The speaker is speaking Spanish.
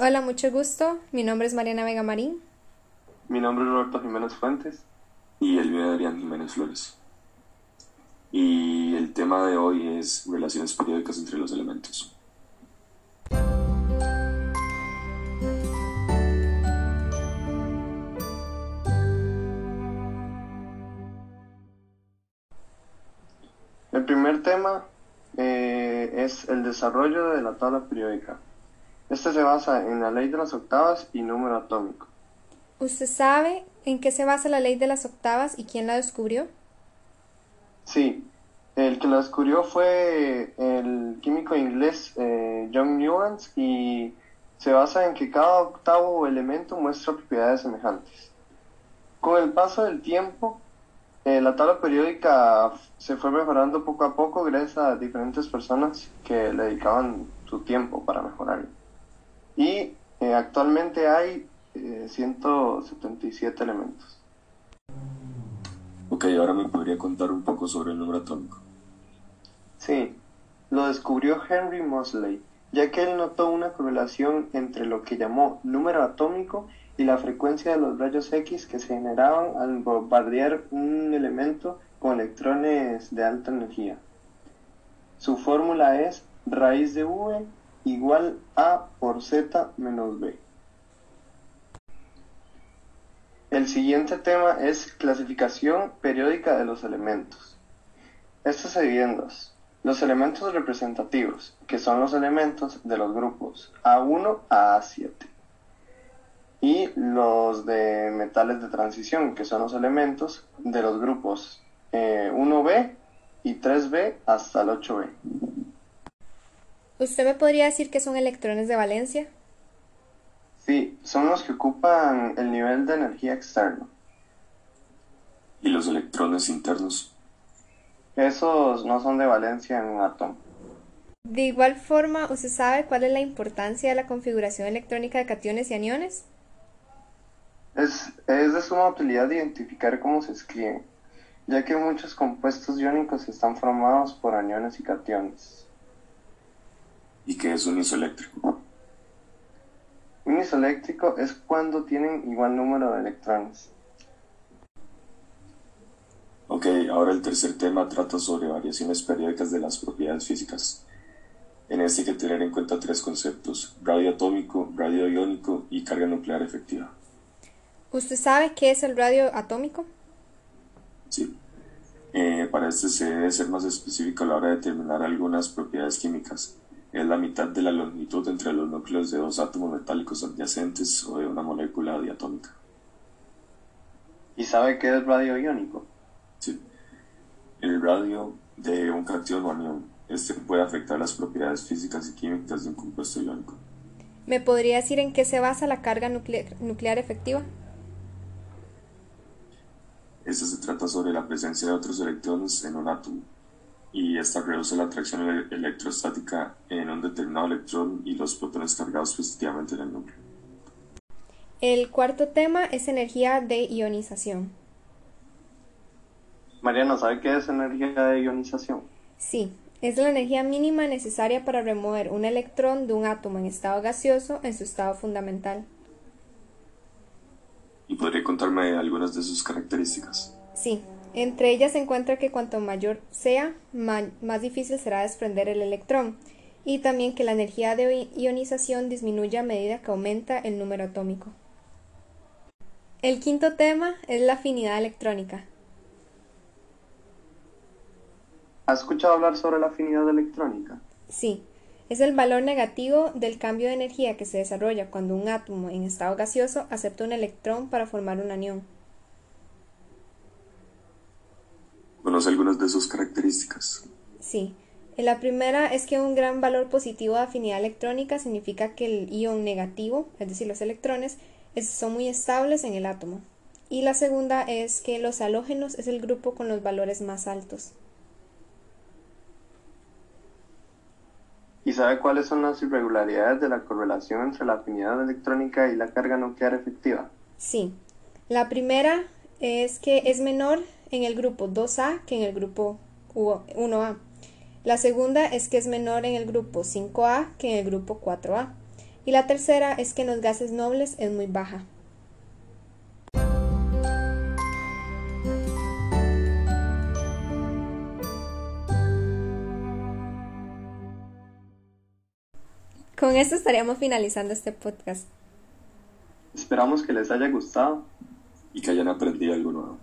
Hola, mucho gusto. Mi nombre es Mariana Vega Marín. Mi nombre es Roberto Jiménez Fuentes. Y el mío es Adrián Jiménez Flores. Y el tema de hoy es relaciones periódicas entre los elementos. El primer tema eh, es el desarrollo de la tabla periódica. Este se basa en la ley de las octavas y número atómico. ¿Usted sabe en qué se basa la ley de las octavas y quién la descubrió? Sí, el que la descubrió fue el químico inglés eh, John Newlands y se basa en que cada octavo elemento muestra propiedades semejantes. Con el paso del tiempo, eh, la tabla periódica se fue mejorando poco a poco gracias a diferentes personas que le dedicaban su tiempo para mejorarla. Y eh, actualmente hay 177 elementos. Ok, ahora me podría contar un poco sobre el número atómico. Sí, lo descubrió Henry Moseley, ya que él notó una correlación entre lo que llamó número atómico y la frecuencia de los rayos X que se generaban al bombardear un elemento con electrones de alta energía. Su fórmula es raíz de V igual a por Z menos B. El siguiente tema es clasificación periódica de los elementos. En dos. Los elementos representativos, que son los elementos de los grupos A1 a A7. Y los de metales de transición, que son los elementos de los grupos 1B eh, y 3B hasta el 8B. ¿Usted me podría decir qué son electrones de valencia? Sí, son los que ocupan el nivel de energía externo. ¿Y los electrones internos? Esos no son de valencia en un átomo. De igual forma, ¿usted sabe cuál es la importancia de la configuración electrónica de cationes y aniones? Es, es de suma utilidad identificar cómo se escriben, ya que muchos compuestos iónicos están formados por aniones y cationes. ¿Y qué es un isoeléctrico? Un isoeléctrico es cuando tienen igual número de electrones. Ok, ahora el tercer tema trata sobre variaciones periódicas de las propiedades físicas. En este hay que tener en cuenta tres conceptos, radio atómico, radio iónico y carga nuclear efectiva. ¿Usted sabe qué es el radio atómico? Sí. Eh, para este se debe ser más específico a la hora de determinar algunas propiedades químicas es la mitad de la longitud entre los núcleos de dos átomos metálicos adyacentes o de una molécula diatómica. ¿Y sabe qué es radio iónico? Sí. El radio de un cation o anión. Este puede afectar las propiedades físicas y químicas de un compuesto iónico. ¿Me podría decir en qué se basa la carga nuclear efectiva? Esta se trata sobre la presencia de otros electrones en un átomo y esta reduce la atracción electrostática en un determinado electrón y los protones cargados positivamente en el núcleo. El cuarto tema es energía de ionización. Mariano, ¿sabe qué es energía de ionización? Sí, es la energía mínima necesaria para remover un electrón de un átomo en estado gaseoso en su estado fundamental. ¿Y podría contarme algunas de sus características? Sí, entre ellas se encuentra que cuanto mayor sea, más difícil será desprender el electrón, y también que la energía de ionización disminuye a medida que aumenta el número atómico. El quinto tema es la afinidad electrónica. ¿Has escuchado hablar sobre la afinidad electrónica? Sí, es el valor negativo del cambio de energía que se desarrolla cuando un átomo en estado gaseoso acepta un electrón para formar un anión. ¿Conoce algunas de sus características? Sí. La primera es que un gran valor positivo de afinidad electrónica significa que el ion negativo, es decir, los electrones, son muy estables en el átomo. Y la segunda es que los halógenos es el grupo con los valores más altos. ¿Y sabe cuáles son las irregularidades de la correlación entre la afinidad electrónica y la carga nuclear efectiva? Sí. La primera es que es menor en el grupo 2A que en el grupo 1A. La segunda es que es menor en el grupo 5A que en el grupo 4A. Y la tercera es que en los gases nobles es muy baja. Con esto estaríamos finalizando este podcast. Esperamos que les haya gustado y que hayan aprendido algo nuevo.